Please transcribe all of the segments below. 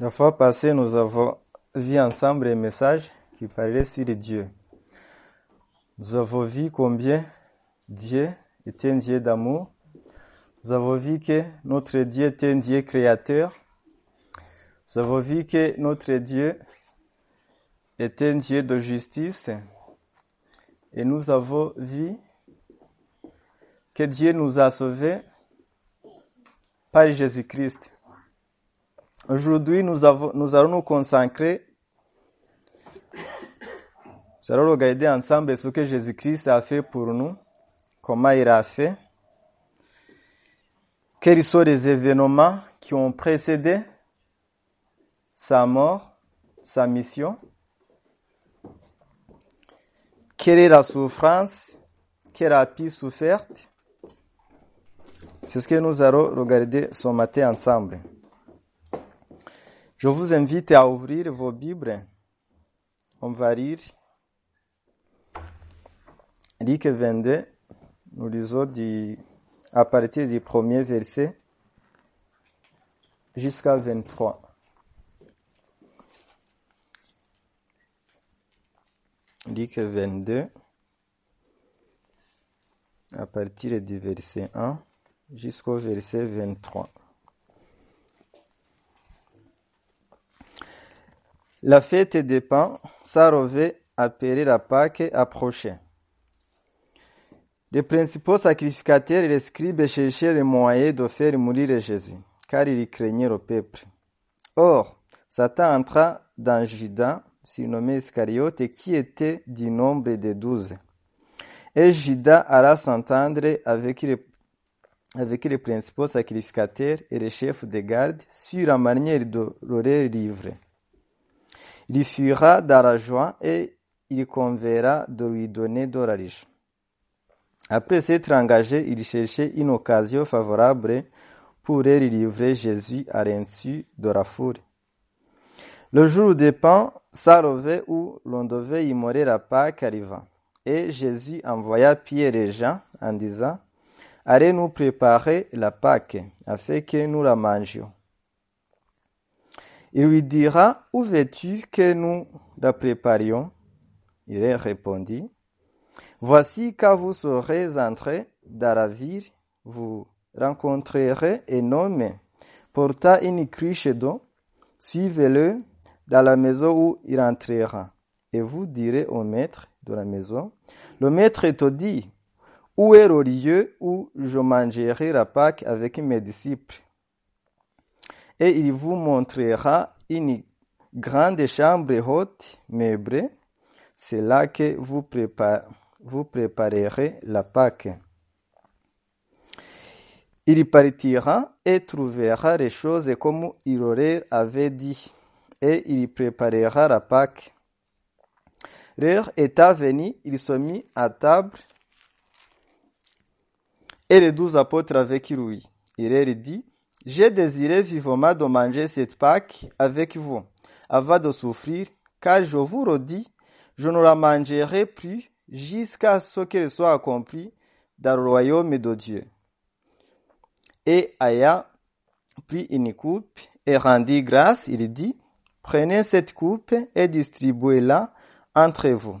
La fois passée, nous avons vu ensemble un message qui parlait sur Dieu. Nous avons vu combien Dieu était un Dieu d'amour. Nous avons vu que notre Dieu était un Dieu créateur. Nous avons vu que notre Dieu était un Dieu de justice. Et nous avons vu que Dieu nous a sauvés par Jésus-Christ. Aujourd'hui, nous, allons nous consacrer, nous allons regarder ensemble ce que Jésus-Christ a fait pour nous, comment il a fait, quels sont les événements qui ont précédé sa mort, sa mission, quelle est la souffrance qu'elle a pu souffrir. C'est ce que nous allons regarder ce matin ensemble. Je vous invite à ouvrir vos Bibles. On va lire Luc 22. Nous lisons du, à partir du premier verset jusqu'à 23. Luc 22, à partir du verset 1 jusqu'au verset 23. La fête des pains, Sarové, appelée la Pâque, approchait. Les principaux sacrificateurs et les scribes cherchaient le moyen de faire mourir Jésus, car ils craignaient le peuple. Or, Satan entra dans Judas, surnommé Iscariote, qui était du nombre des douze. Et Judas alla s'entendre avec les, avec les principaux sacrificateurs et les chefs de garde sur la manière de leur livrer. Dans la joie et il conviendra de lui donner riche. Après s'être engagé, il cherchait une occasion favorable pour livrer Jésus à l'insu de la. Le jour des pains, Sarové où l'on devait immoler la Pâque arriva. Et Jésus envoya Pierre et Jean en disant, Allez nous préparer la Pâque, afin que nous la mangions. Il lui dira, Où veux-tu que nous la préparions Il répondit, Voici quand vous serez entrés dans la ville, vous rencontrerez un homme portant une cruche d'eau, suivez-le dans la maison où il entrera, et vous direz au maître de la maison, le maître te dit, où est le lieu où je mangerai la Pâque avec mes disciples? Et il vous montrera une grande chambre haute, meublée, c'est là que vous, prépa vous préparerez la Pâque. Il partira et trouvera les choses comme il leur avait dit, et il préparera la Pâque. L'heure étant venue, il se mit à table et les douze apôtres avec lui. Il leur dit, j'ai désiré vivement de manger cette Pâque avec vous, avant de souffrir, car je vous redis, je ne la mangerai plus jusqu'à ce qu'elle soit accomplie dans le royaume de Dieu. Et ayant pris une coupe et rendit grâce, il dit, prenez cette coupe et distribuez-la entre vous.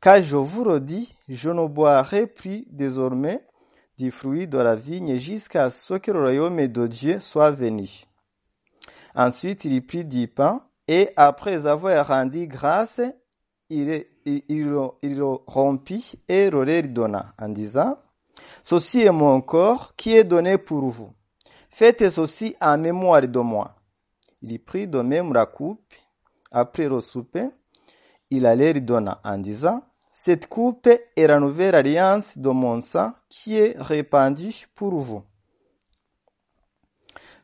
Car je vous redis, je ne boirai plus désormais du fruit de la vigne jusqu'à ce que le royaume de Dieu soit venu. Ensuite, il prit du pain et après avoir rendu grâce, il, il, il, il le rompit et le leur donna en disant, Ceci est mon corps qui est donné pour vous. Faites ceci en mémoire de moi. Il prit de même la coupe après le souper il allait lui donner en disant, cette coupe est la nouvelle alliance de mon sang qui est répandue pour vous.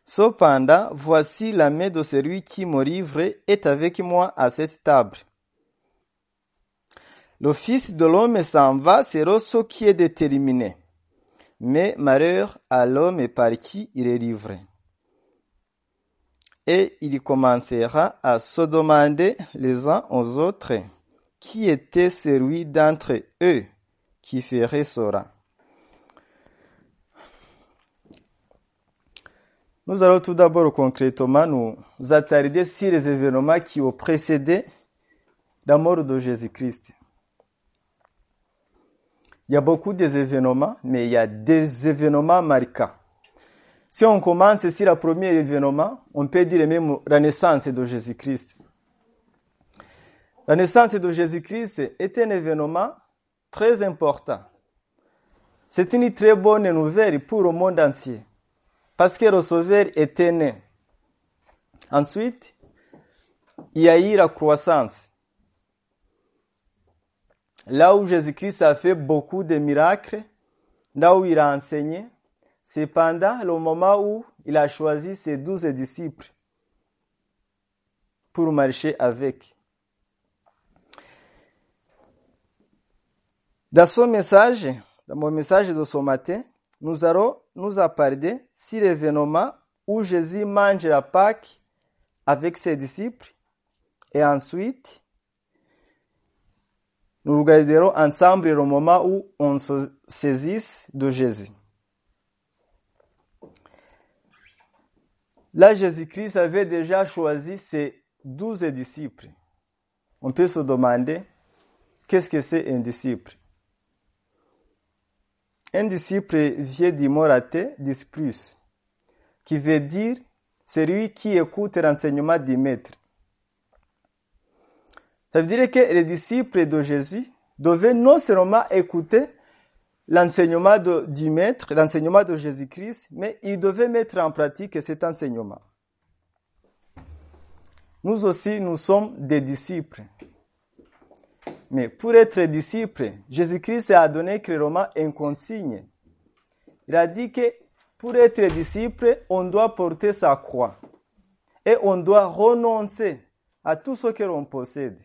Cependant, voici la main de celui qui me livre est avec moi à cette table. Le Fils de l'homme s'en va, c'est ce qui est déterminé. Mais malheur à l'homme par qui il est livré. Et il commencera à se demander les uns aux autres qui était celui d'entre eux qui ferait cela. Nous allons tout d'abord concrètement nous attarder sur les événements qui ont précédé la mort de Jésus-Christ. Il y a beaucoup d'événements, mais il y a des événements marquants. Si on commence sur le premier événement, on peut dire même la naissance de Jésus-Christ. La naissance de Jésus-Christ est un événement très important. C'est une très bonne nouvelle pour le monde entier, parce que le Sauveur était né. Ensuite, il y a eu la croissance. Là où Jésus-Christ a fait beaucoup de miracles, là où il a enseigné, c'est pendant le moment où il a choisi ses douze disciples pour marcher avec. Dans son message, dans mon message de ce matin, nous allons nous apparder sur l'événement où Jésus mange la Pâque avec ses disciples et ensuite nous regarderons ensemble le moment où on se saisit de Jésus. Là, Jésus-Christ avait déjà choisi ses douze disciples. On peut se demander, qu'est-ce que c'est un disciple? Un disciple vient du mot raté, plus, qui veut dire celui qui écoute l'enseignement du maître. Ça veut dire que les disciples de Jésus devaient non seulement écouter l'enseignement du maître, l'enseignement de Jésus-Christ, mais ils devaient mettre en pratique cet enseignement. Nous aussi, nous sommes des disciples. Mais pour être disciple, Jésus-Christ a donné clairement une consigne. Il a dit que pour être disciple, on doit porter sa croix et on doit renoncer à tout ce que l'on possède.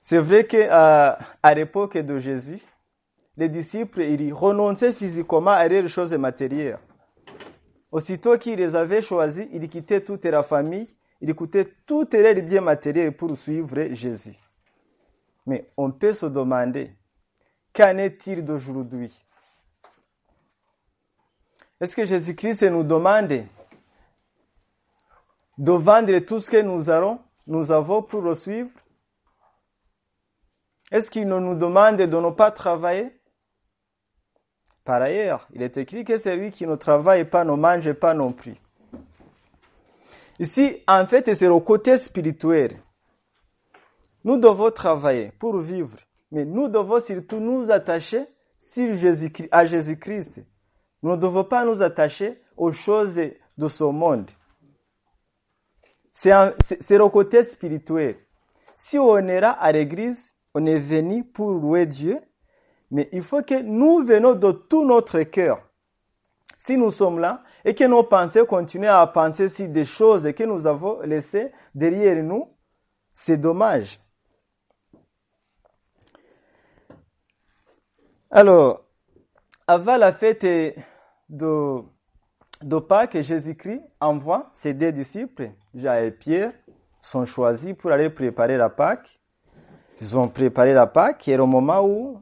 C'est vrai qu'à à, l'époque de Jésus, les disciples ils renonçaient physiquement à des choses matérielles. Aussitôt qu'ils les avaient choisis, ils quittaient toute la famille, ils quittaient tous les biens matériels pour suivre Jésus. Mais on peut se demander, qu'en est-il d'aujourd'hui? Est-ce que Jésus-Christ nous demande de vendre tout ce que nous avons, nous avons pour le suivre? Est-ce qu'il nous demande de ne pas travailler? Par ailleurs, il est écrit que celui qui ne travaille pas ne mange pas non plus. Ici, en fait, c'est le côté spirituel. Nous devons travailler pour vivre, mais nous devons surtout nous attacher à Jésus-Christ. Nous ne devons pas nous attacher aux choses de ce monde. C'est le côté spirituel. Si on ira à l'église, on est venu pour louer Dieu, mais il faut que nous venons de tout notre cœur. Si nous sommes là et que nos pensées continuent à penser sur des choses que nous avons laissées derrière nous, c'est dommage. Alors, avant la fête de, de Pâques, Jésus-Christ envoie ses deux disciples, Jean et Pierre, sont choisis pour aller préparer la Pâque. Ils ont préparé la Pâque et au moment où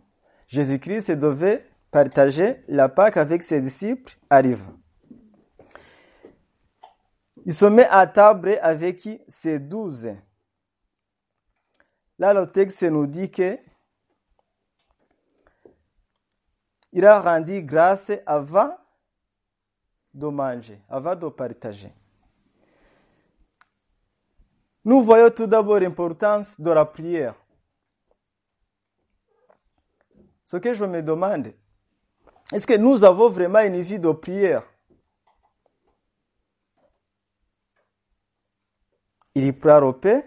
Jésus-Christ devait partager la Pâque avec ses disciples arrive. Il se met à table avec ses douze. Là, le texte nous dit que il a rendu grâce avant de manger, avant de partager. Nous voyons tout d'abord l'importance de la prière. Ce que je me demande, est-ce que nous avons vraiment une vie de prière? Il prend le pain,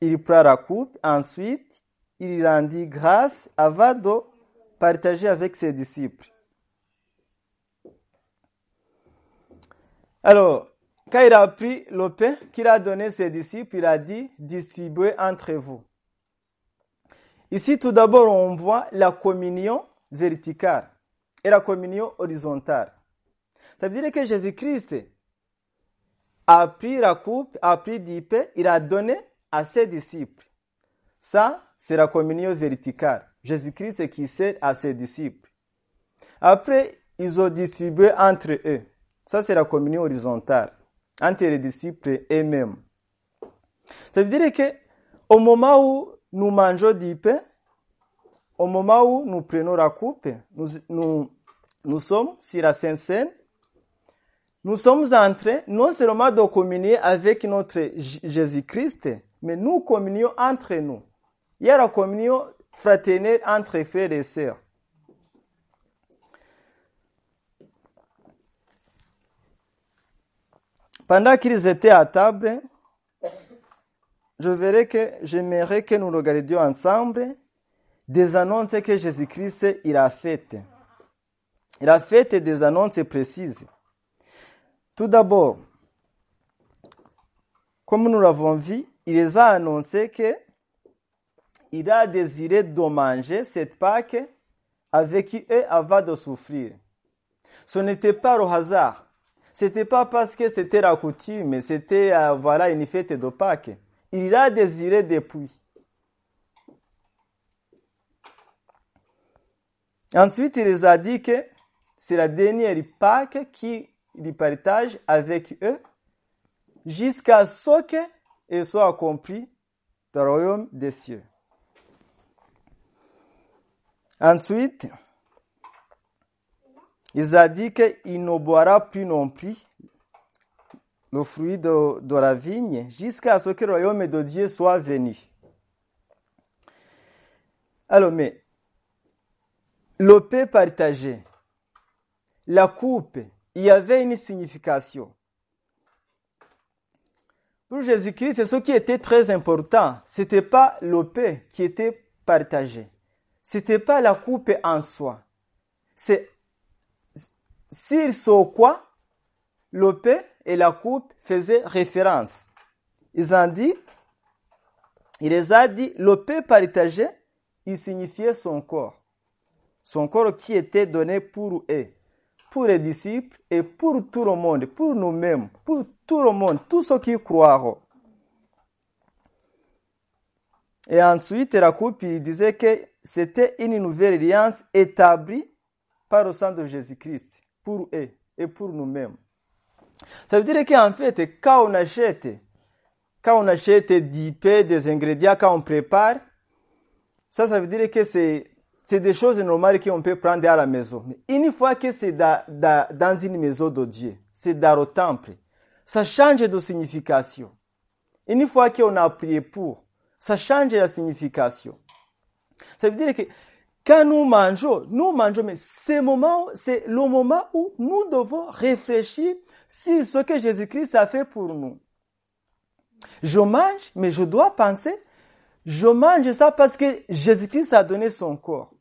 il prend la coupe, ensuite il rendit grâce avant de partager avec ses disciples. Alors, quand il a pris le pain qu'il a donné ses disciples, il a dit, distribuez entre vous. Ici, tout d'abord, on voit la communion verticale et la communion horizontale. Ça veut dire que Jésus-Christ a pris la coupe, a pris du il a donné à ses disciples. Ça, c'est la communion verticale. Jésus-Christ qui sert à ses disciples. Après, ils ont distribué entre eux. Ça, c'est la communion horizontale, entre les disciples eux-mêmes. Ça veut dire que au moment où nous mangeons du pain, au moment où nous prenons la coupe, nous, nous, nous sommes sur la Sainte Seine, nous sommes en train non seulement de communier avec notre Jésus-Christ, mais nous communions entre nous. Il y a la communion fraternelle entre frères et sœurs. Pendant qu'ils étaient à table, je verrai que j'aimerais que nous regardions ensemble des annonces que Jésus-Christ a faites. Il a fait des annonces précises. Tout d'abord, comme nous l'avons vu, il les a annoncé que il a désiré de manger cette Pâque avec eux avant de souffrir. Ce n'était pas au hasard. C'était pas parce que c'était la coutume, c'était voilà une fête de Pâques. Il a désiré depuis. Ensuite, il les a dit que c'est la dernière Pâque qu'il partage avec eux jusqu'à ce qu'il soit accompli le royaume des cieux. Ensuite, il a dit qu'il ne boira plus non plus le fruit de, la vigne jusqu'à ce que le royaume de Dieu soit venu. Alors, mais le pain partagé, la coupe, il y avait une signification. Pour Jésus-Christ, ce qui était très important, ce n'était pas le pain qui était partagé. Ce n'était pas la coupe en soi. C'est sur ce quoi le pain et la coupe faisaient référence. Ils ont dit, il les a dit, le partagé, il signifiait son corps. Son corps qui était donné pour eux, pour les disciples et pour tout le monde, pour nous-mêmes, pour tout le monde, tous ceux qui croiront. Et ensuite, il disait que c'était une nouvelle alliance établie par le sang de Jésus-Christ, pour eux et pour nous-mêmes. Ça veut dire qu'en fait, quand on achète, quand on achète du pain, des ingrédients, quand on prépare, ça, ça veut dire que c'est, c'est des choses normales qu'on peut prendre à la maison. Mais une fois que c'est da, da, dans une maison de Dieu, c'est dans le temple, ça change de signification. Une fois qu'on a prié pour, ça change la signification. Ça veut dire que quand nous mangeons, nous mangeons, mais c'est le moment où nous devons réfléchir sur ce que Jésus-Christ a fait pour nous. Je mange, mais je dois penser, je mange ça parce que Jésus-Christ a donné son corps.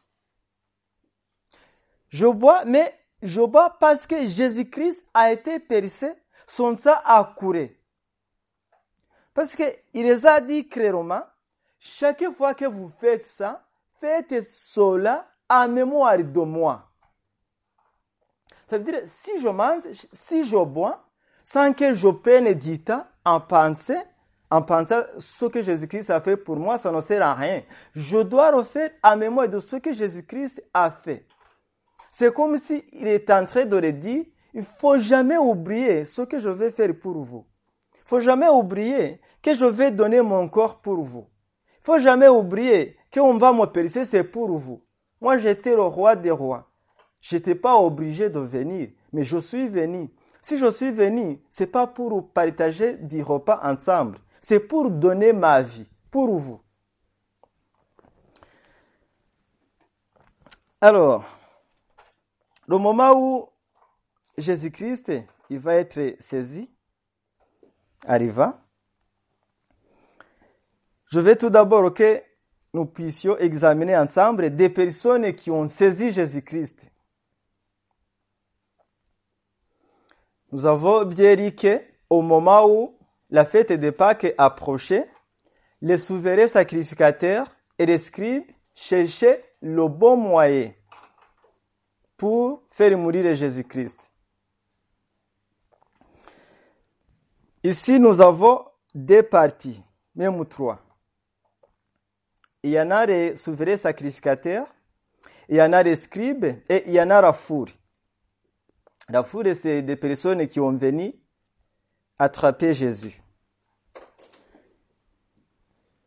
Je bois, mais je bois parce que Jésus-Christ a été percé, son sang a couru. Parce qu'il les a dit clairement, chaque fois que vous faites ça, faites cela en mémoire de moi. Ça veut dire, si je mange, si je bois, sans que je prenne du temps en penser, en pensant ce que Jésus-Christ a fait pour moi, ça ne sert à rien. Je dois refaire en mémoire de ce que Jésus-Christ a fait. C'est comme s'il est en train de le dire, il faut jamais oublier ce que je vais faire pour vous. Il faut jamais oublier que je vais donner mon corps pour vous. Il faut jamais oublier qu'on va me c'est pour vous. Moi, j'étais le roi des rois. Je n'étais pas obligé de venir, mais je suis venu. Si je suis venu, c'est pas pour partager du repas ensemble, c'est pour donner ma vie, pour vous. Alors, le moment où Jésus-Christ il va être saisi arriva, je vais tout d'abord que nous puissions examiner ensemble des personnes qui ont saisi Jésus-Christ. Nous avons bien dit qu'au moment où la fête de Pâques approchait, les souverains sacrificateurs et les scribes cherchaient le bon moyen pour faire mourir Jésus-Christ. Ici, nous avons deux parties, même trois. Il y en a les souverains sacrificateurs, il y en a les scribes et il y en a la foule. La foule, c'est des personnes qui ont venu attraper Jésus.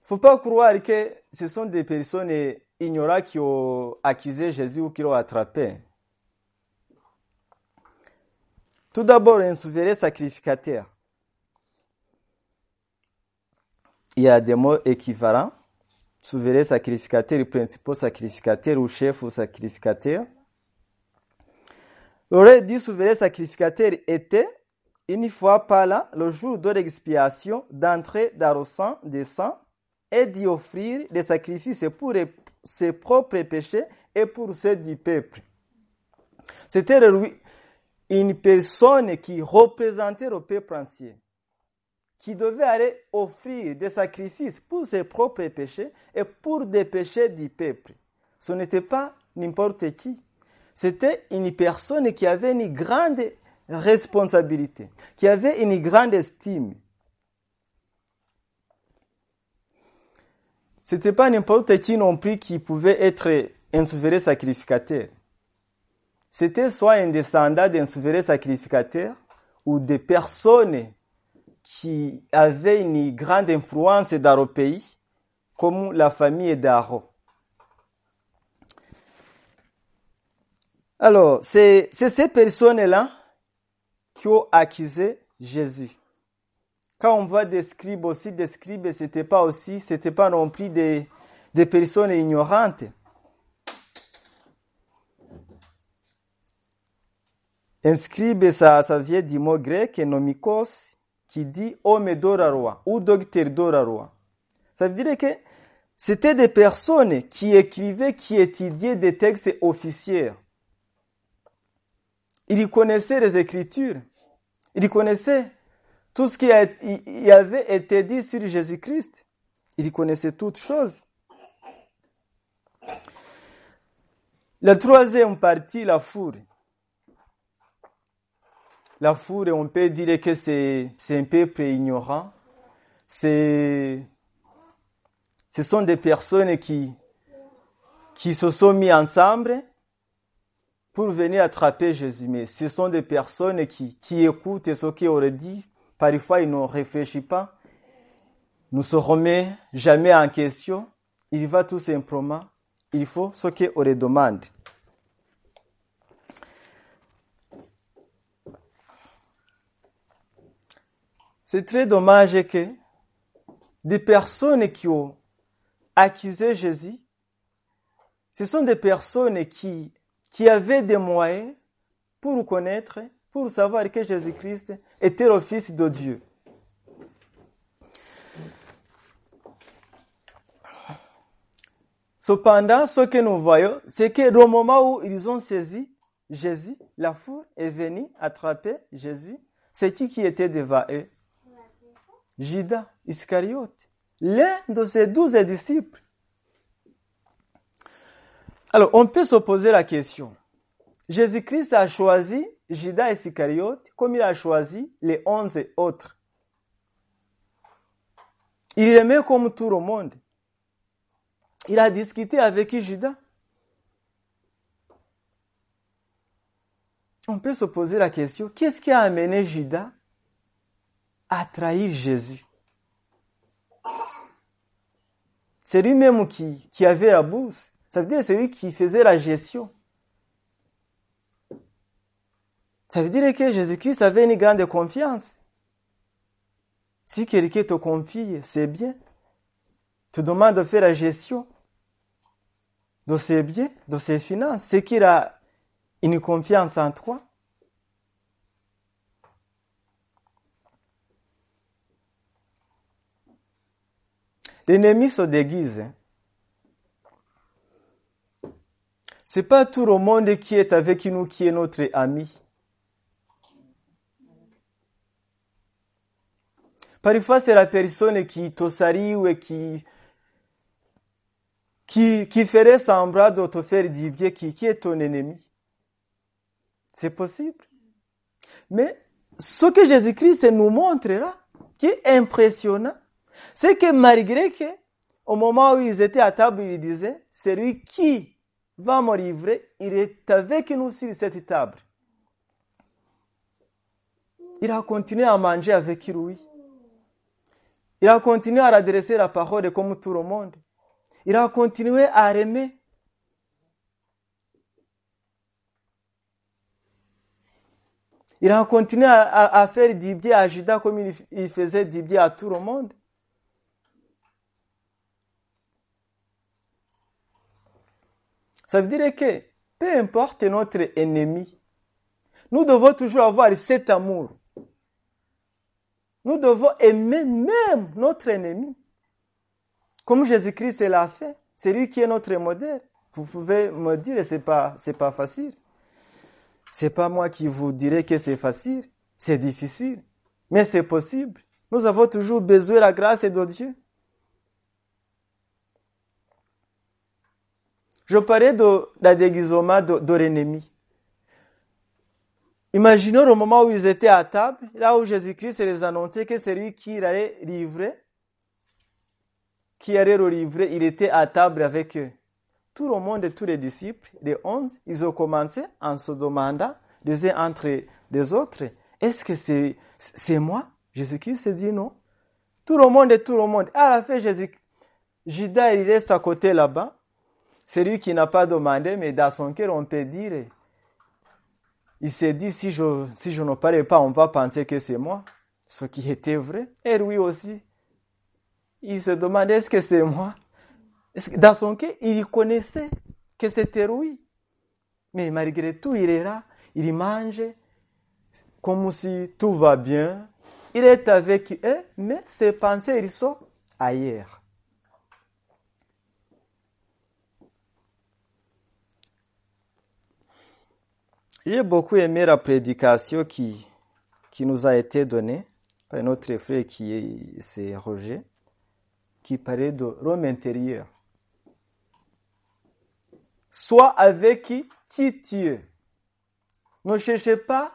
Faut pas croire que ce sont des personnes ignorantes qui ont accusé Jésus ou qui l'ont attrapé. Tout d'abord, un souverain sacrificateur. Il y a des mots équivalents. Souverain sacrificateur, principal sacrificateur ou chef ou sacrificateur. L'aurait dit souverain sacrificateur était, une fois par là, le jour de l'expiation, d'entrer dans le sang des sang et d'y offrir des sacrifices pour ses propres péchés et pour ceux du peuple. C'était une personne qui représentait le peuple entier, qui devait aller offrir des sacrifices pour ses propres péchés et pour des péchés du peuple. Ce n'était pas n'importe qui. C'était une personne qui avait une grande responsabilité, qui avait une grande estime. C'était pas n'importe qui non plus qui pouvait être un souverain sacrificateur. C'était soit un descendant d'un souverain sacrificateur ou des personnes qui avaient une grande influence dans le pays, comme la famille d'Aaron. Alors, c'est ces personnes-là qui ont accusé Jésus. Quand on voit des scribes aussi, des scribes, c'était pas aussi, c'était pas non plus des personnes ignorantes. Un scribe, ça, ça vient du mot grec nomikos, qui dit homme d'oraroi ou docteur d'oraroi. Ça veut dire que c'était des personnes qui écrivaient, qui étudiaient des textes officiels. Ils connaissaient les Écritures. Ils connaissaient tout ce qui avait été dit sur Jésus-Christ. Ils connaissaient toutes choses. La troisième partie, la foule. La foule, on peut dire que c'est un peuple ignorant. Ce sont des personnes qui, se sont mis ensemble pour venir attraper Jésus. Mais ce sont des personnes qui, écoutent ce qu'il aurait dit. Parfois, ils ne réfléchissent pas. Ne se remet jamais en question. Il va tout simplement. Il faut ce qu'il aurait demande. C'est très dommage que des personnes qui ont accusé Jésus, ce sont des personnes qui, qui avaient des moyens pour connaître, pour savoir que Jésus-Christ était le Fils de Dieu. Cependant, ce que nous voyons, c'est que au moment où ils ont saisi Jésus, la foule est venue attraper Jésus. C'est qui qui était devant eux Judas Iscariote, l'un de ses douze disciples. Alors, on peut se poser la question. Jésus-Christ a choisi Judas Iscariote comme il a choisi les onze autres. Il aimait comme tout le monde. Il a discuté avec Judas? On peut se poser la question, qu'est-ce qui a amené Judas à trahir Jésus. C'est lui-même qui, qui avait la bourse. Ça veut dire c'est lui qui faisait la gestion. Ça veut dire que Jésus-Christ avait une grande confiance. Si quelqu'un te confie, c'est bien. Te demande de faire la gestion de ses biens, de ses finances. C'est qu'il a une confiance en toi. L'ennemi se déguise. C'est pas tout le monde qui est avec nous qui est notre ami. Parfois, c'est la personne qui te salue ou qui, qui, qui ferait semblant de te faire du bien, qui, qui est ton ennemi. C'est possible. Mais ce que Jésus-Christ nous montre là, qui est impressionnant, c'est que malgré que, au moment où ils étaient à table, ils disaient, celui qui va me livrer, il est avec nous sur cette table. il a continué à manger avec lui. Il a continué à adresser la parole comme tout le monde. Il a continué à aimer. Il a continué à, faire du bien à Judas comme il, il faisait du bien à tout le monde. Ça veut dire que peu importe notre ennemi, nous devons toujours avoir cet amour. Nous devons aimer même notre ennemi. Comme Jésus-Christ l'a fait. C'est lui qui est notre modèle. Vous pouvez me dire, c'est pas, c'est pas facile. C'est pas moi qui vous dirai que c'est facile. C'est difficile. Mais c'est possible. Nous avons toujours besoin de la grâce de Dieu. Je parlais de la déguisement de, l'ennemi. Imaginons le moment où ils étaient à table, là où Jésus-Christ les annonçait que c'est lui qui allait livrer, qui allait le livrer, il était à table avec eux. Tout le monde, tous les disciples, les onze, ils ont commencé en se demandant les uns entre les autres, est-ce que c'est, c'est moi? Jésus-Christ s'est dit non. Tout le monde et tout le monde. À la fin, Jésus, Judas, il reste à côté là-bas. C'est lui qui n'a pas demandé, mais dans son cœur, on peut dire, il s'est dit, si je, ne parle pas, on va penser que c'est moi. Ce qui était vrai. Et lui aussi. Il se demandait, est-ce que c'est moi? Dans son cœur, il connaissait que c'était lui. Mais malgré tout, il est là. Il mange comme si tout va bien. Il est avec eux, mais ses pensées, ils sont ailleurs. J'ai beaucoup aimé la prédication qui, nous a été donnée par notre frère qui est, c'est Roger, qui parlait de l'homme intérieur. Sois avec qui, tu es. Ne cherchez pas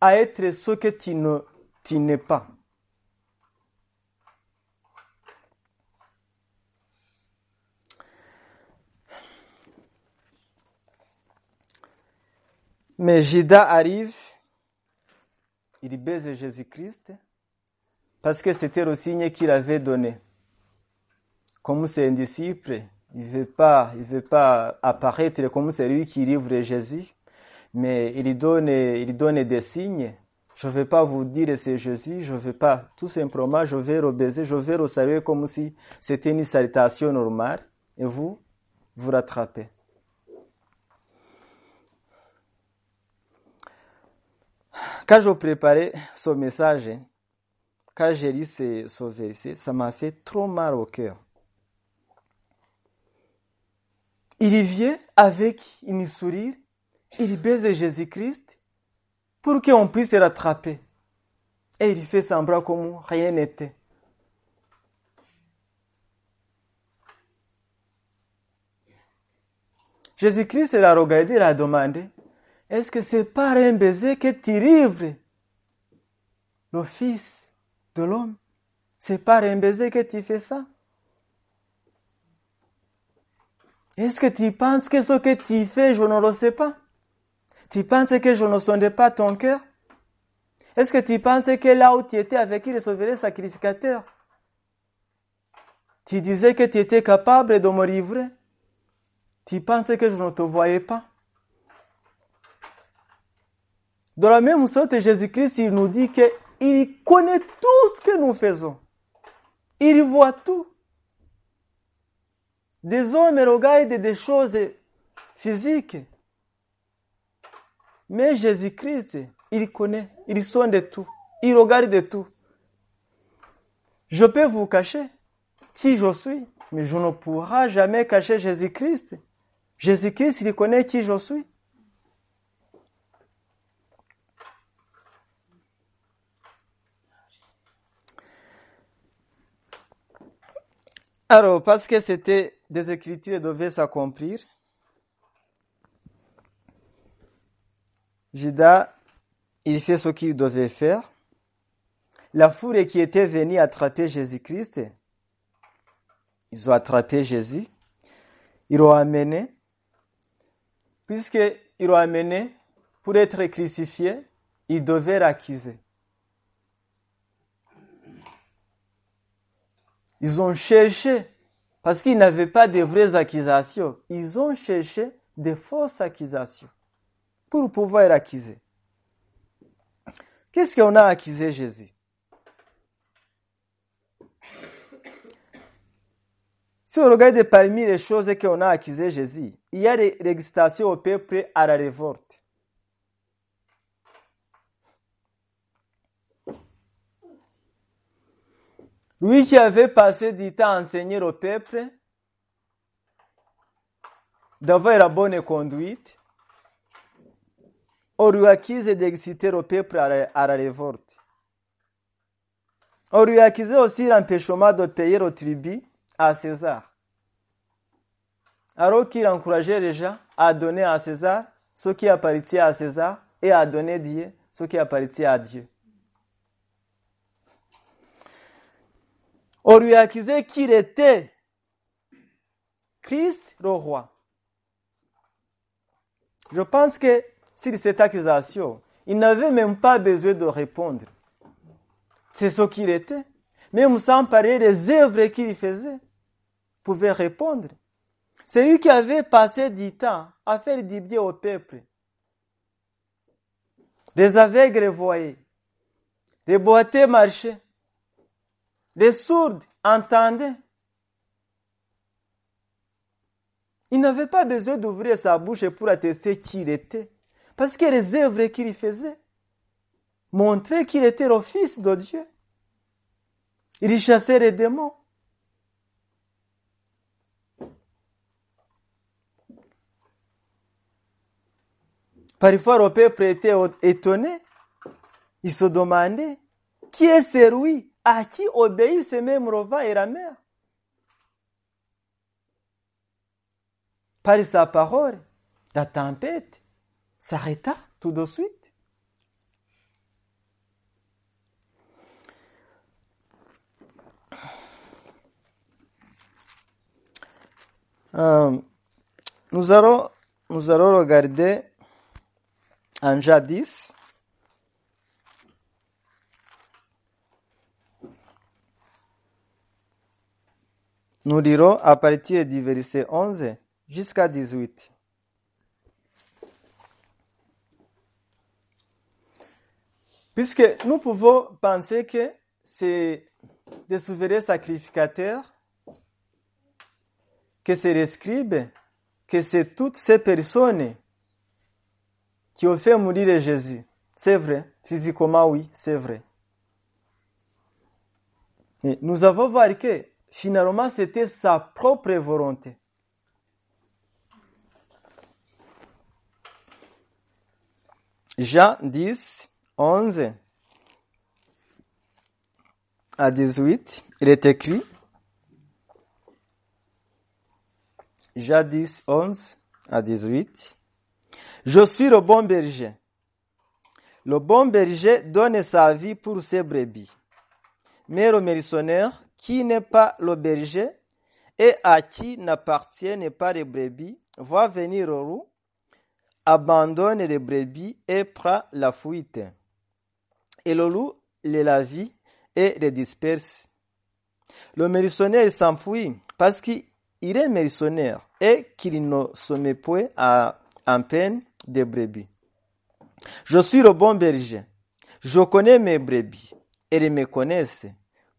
à être ce que tu ne, tu n'es pas. Mais Judas arrive, il baise Jésus-Christ parce que c'était le signe qu'il avait donné. Comme c'est un disciple, il ne veut pas, veut pas apparaître comme celui qui livre Jésus, mais il donne, il donne des signes. Je ne vais pas vous dire c'est Jésus, je ne vais pas, tout simplement, je vais le baiser, je vais le saluer comme si c'était une salutation normale, et vous, vous rattrapez. Quand je préparais ce message, quand j'ai lu ce, verset, ça m'a fait trop mal au cœur. Il vient avec une sourire, il baise Jésus-Christ pour qu'on puisse le rattraper. Et il fait semblant comme rien n'était. Jésus-Christ l'a regardé l'a demandé, est-ce que c'est par un baiser que tu livres le Fils de l'homme? C'est par un baiser que tu fais ça? Est-ce que tu penses que ce que tu fais, je ne le sais pas? Tu penses que je ne sonde pas ton cœur? Est-ce que tu penses que là où tu étais avec il sauverait sacrificateur Tu disais que tu étais capable de me livrer? Tu penses que je ne te voyais pas? De la même sorte, Jésus-Christ, il nous dit qu'il connaît tout ce que nous faisons. Il voit tout. Des hommes regardent des choses physiques. Mais Jésus-Christ, il connaît, il sonde tout. Il regarde de tout. Je peux vous cacher qui je suis, mais je ne pourrai jamais cacher Jésus-Christ. Jésus-Christ, il connaît qui je suis. Alors, parce que c'était des écritures devaient s'accomplir, Judas, il fait ce qu'il devait faire. La foule qui était venue attraper Jésus-Christ, ils ont attrapé Jésus, ils l'ont amené, puisqu'ils l'ont amené pour être crucifié, ils devaient l'accuser. Ils ont cherché, parce qu'ils n'avaient pas de vraies accusations, ils ont cherché des fausses accusations pour pouvoir accuser. Qu'est-ce qu'on a accusé Jésus? Si on regarde parmi les choses qu'on a accusées Jésus, il y a des l'excitation au peuple à la révolte. Lui qui avait passé du temps à enseigner au peuple d'avoir la bonne conduite, on lui accuse d'exciter au peuple à la, révolte. On lui accusait aussi l'empêchement de payer au tribut à César. Alors qu'il encourageait les gens à donner à César ce qui appartient à César et à donner Dieu ce qui appartient à Dieu. On lui accusait qu'il était Christ le roi. Je pense que sur cette accusation, il n'avait même pas besoin de répondre. C'est ce qu'il était. Même sans parler des œuvres qu'il faisait, pouvait répondre. C'est lui qui avait passé du temps à faire du bien au peuple. Les aveugles voyaient, les boiteux marchaient, les sourds entendaient. Il n'avait pas besoin d'ouvrir sa bouche pour attester qui il était, parce que les œuvres qu'il faisait montraient qu'il était le fils de Dieu. Il chassait les démons. Parfois, le peuple était étonné. Il se demandait qui est celui à qui obéissent même vent et la mer. Par sa parole, la tempête s'arrêta tout de suite. Euh, nous, allons, nous allons regarder en jadis. Nous lirons à partir du verset 11 jusqu'à 18. Puisque nous pouvons penser que c'est des souverains sacrificateurs, que c'est les scribes, que c'est toutes ces personnes qui ont fait mourir Jésus. C'est vrai, physiquement oui, c'est vrai. Mais nous avons vu que finalement c'était sa propre volonté. Jean 10, 11 à 18, il est écrit, Jean 10, 11 à 18, Je suis le bon berger. Le bon berger donne sa vie pour ses brebis. Mais le mercenaire, qui n'est pas le berger et à qui n'appartiennent pas les brebis, va venir au loup, abandonne les brebis et prend la fuite. Et le loup les la vie et les disperse. Le mercenaire s'enfuit parce qu'il est mercenaire et qu'il ne se met point à, en peine des brebis. Je suis le bon berger. Je connais mes brebis. Elles me connaissent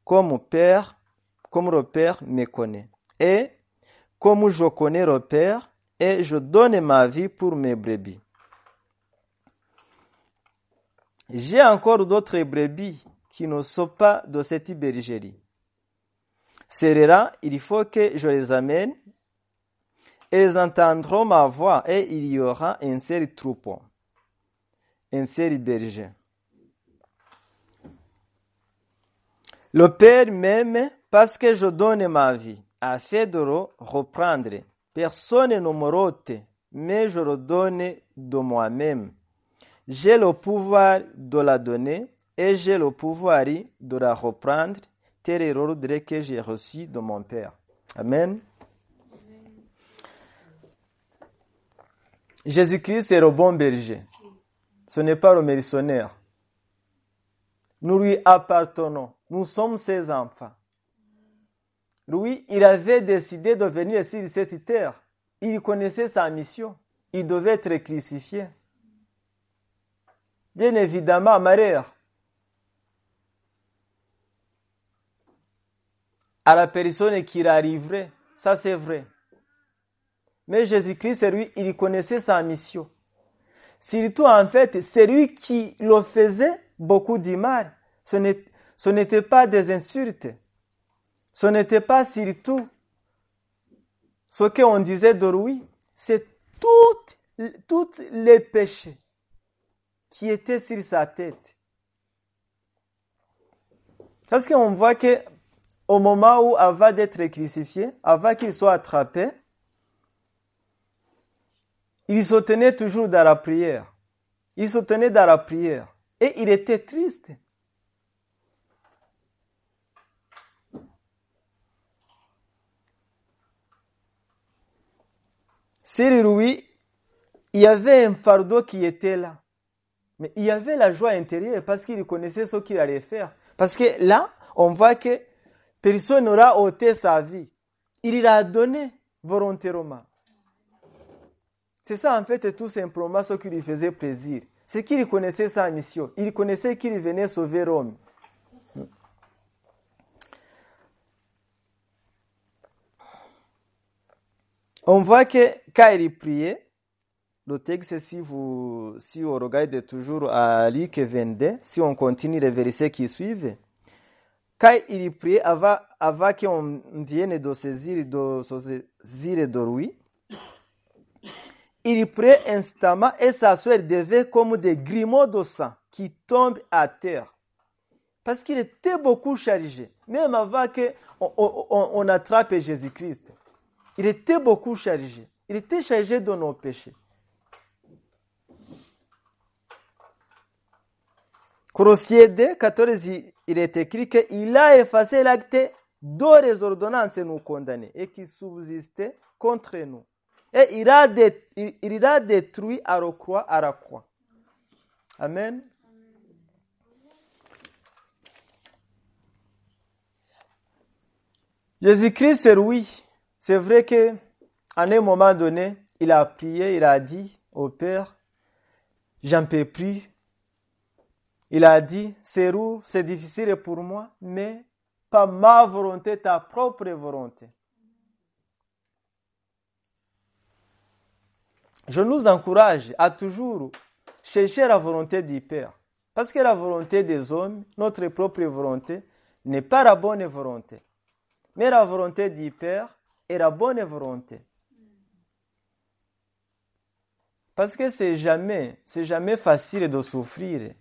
comme père, comme le père me connaît. Et comme je connais le père, et je donne ma vie pour mes brebis. J'ai encore d'autres brebis qui ne sont pas de cette bergerie. Celles-là, il faut que je les amène. Elles entendront ma voix et il y aura un seul troupeau, un seul berger. Le Père m'aime parce que je donne ma vie, afin de le reprendre. Personne ne me rote, mais je le donne de moi-même. J'ai le pouvoir de la donner et j'ai le pouvoir de la reprendre. Tel est l'ordre que j'ai reçu de mon Père. Amen. Jésus-Christ est le bon berger. Ce n'est pas le mercenaire. Nous lui appartenons. Nous sommes ses enfants. lui, il avait décidé de venir sur cette terre. Il connaissait sa mission. Il devait être crucifié. Bien évidemment, Maria, à la personne qui arriverait, ça c'est vrai. Mais Jésus-Christ, lui, il connaissait sa mission. Surtout, en fait, c'est lui qui le faisait beaucoup de mal. Ce n'était pas des insultes. Ce n'était pas surtout ce qu'on disait de lui. C'est tous les péchés qui étaient sur sa tête. Parce qu'on voit que au moment où avant d'être crucifié, avant qu'il soit attrapé, il se tenait toujours dans la prière. Il se tenait dans la prière. Et il était triste. Sur lui, il y avait un fardeau qui était là. Mais il y avait la joie intérieure parce qu'il connaissait ce qu'il allait faire. Parce que là, on voit que personne n'aura ôté sa vie. Il l'a donné volontairement. C'est ça en fait tout simplement ce qui lui faisait plaisir. C'est qu'il connaissait sa mission. Il connaissait qu'il venait sauver Rome. On voit que quand il priait, le texte, si vous, si on regarde toujours à Luc 22, si on continue les versets qui suivent, quand il priait avant, avant qu'on vienne de saisir, de saisir de lui, il priait instamment et sa soeur devait comme des grimauds de sang qui tombent à terre. Parce qu'il était beaucoup chargé. Même avant qu'on on, attrape Jésus-Christ. Il était beaucoup chargé. Il était chargé de nos péchés. Colossiens 2, 14, il est écrit qu'il a effacé l'acte de les ordonnances nous condamner et qui subsistait contre nous. Et il a, détruit à la croix, à la croix. Amen. Jésus-Christ, c'est oui. C'est vrai que un moment donné, il a prié, il a dit au Père, j'en peux plus. Il a dit, c'est roux, c'est difficile pour moi, mais pas ma volonté, ta propre volonté. Je nous encourage à toujours chercher la volonté du Père. Parce que la volonté des hommes, notre propre volonté, n'est pas la bonne volonté. Mais la volonté du Père est la bonne volonté. Parce que c'est jamais, c'est jamais facile de souffrir.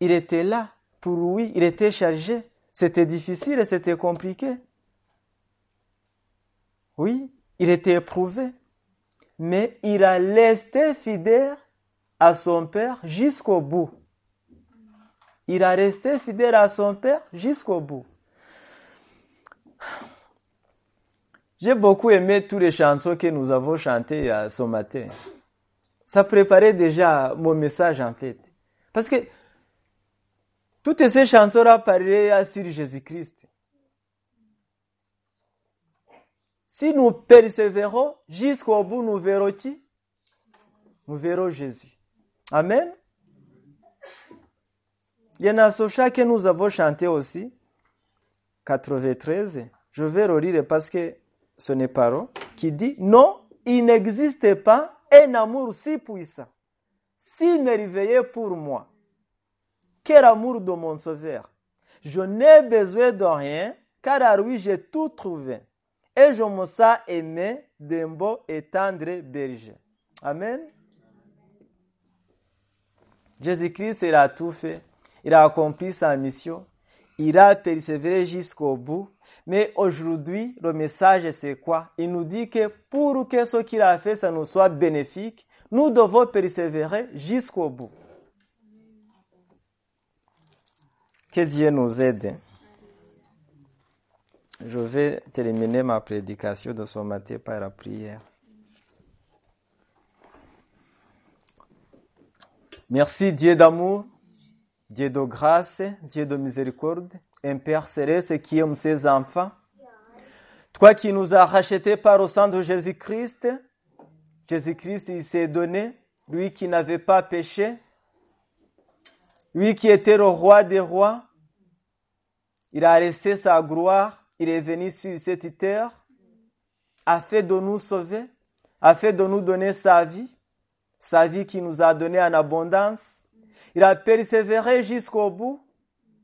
Il était là pour lui, il était chargé. C'était difficile, c'était compliqué. Oui, il était éprouvé. Mais il a resté fidèle à son père jusqu'au bout. Il a resté fidèle à son père jusqu'au bout. J'ai beaucoup aimé tous les chansons que nous avons chantées ce matin. Ça préparait déjà mon message en fait. Parce que toutes ces chansons-là parlaient sur Jésus-Christ. Si nous persévérons jusqu'au bout, nous verrons qui Nous verrons Jésus. Amen. Il y en a ce chant que nous avons chanté aussi, 93. Je vais relire parce que ce n'est pas rond, qui dit Non, il n'existe pas un amour si puissant, si merveilleux pour moi. Quel amour de mon sauveur. Je n'ai besoin de rien, car à lui j'ai tout trouvé. Et je me sens aimé d'un beau et tendre berger. Amen. Jésus-Christ, il a tout fait. Il a accompli sa mission. Il a persévéré jusqu'au bout. Mais aujourd'hui, le message, c'est quoi? Il nous dit que pour que ce qu'il a fait, ça nous soit bénéfique, nous devons persévérer jusqu'au bout. Que Dieu nous aide. Je vais terminer ma prédication de ce matin par la prière. Merci Dieu d'amour, Dieu de grâce, Dieu de miséricorde, un Père céleste qui aime ses enfants. Toi qui nous as rachetés par le sang de Jésus-Christ, Jésus-Christ, il s'est donné, lui qui n'avait pas péché, lui qui était le roi des rois, il a laissé sa gloire, il est venu sur cette terre, afin de nous sauver, afin de nous donner sa vie, sa vie qui nous a donné en abondance. Il a persévéré jusqu'au bout.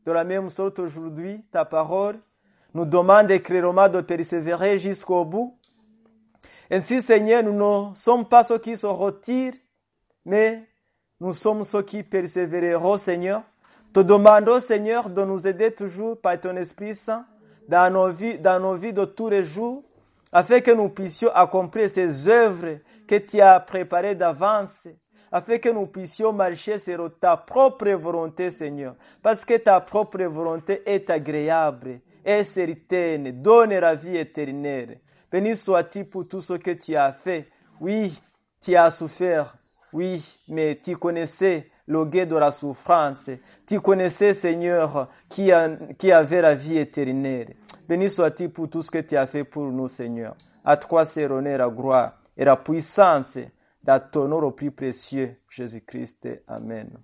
De la même sorte, aujourd'hui, ta parole nous demande clairement de persévérer jusqu'au bout. Ainsi, Seigneur, nous ne sommes pas ceux qui se retirent, mais nous sommes ceux qui persévéreront, Seigneur. Te demandons, Seigneur, de nous aider toujours par ton Esprit Saint dans nos vies, dans nos vies de tous les jours, afin que nous puissions accomplir ces œuvres que tu as préparées d'avance, afin que nous puissions marcher sur ta propre volonté, Seigneur, parce que ta propre volonté est agréable, est certaine, donne la vie éternelle. Béni sois-tu pour tout ce que tu as fait. Oui, tu as souffert. Oui, mais tu connaissais le guet de la souffrance. Tu connaissais, Seigneur, qui, avait la vie éternelle. Béni sois-tu pour tout ce que tu as fait pour nous, Seigneur. À toi, c'est l'honneur, la gloire et la puissance nom le plus précieux, Jésus-Christ. Amen.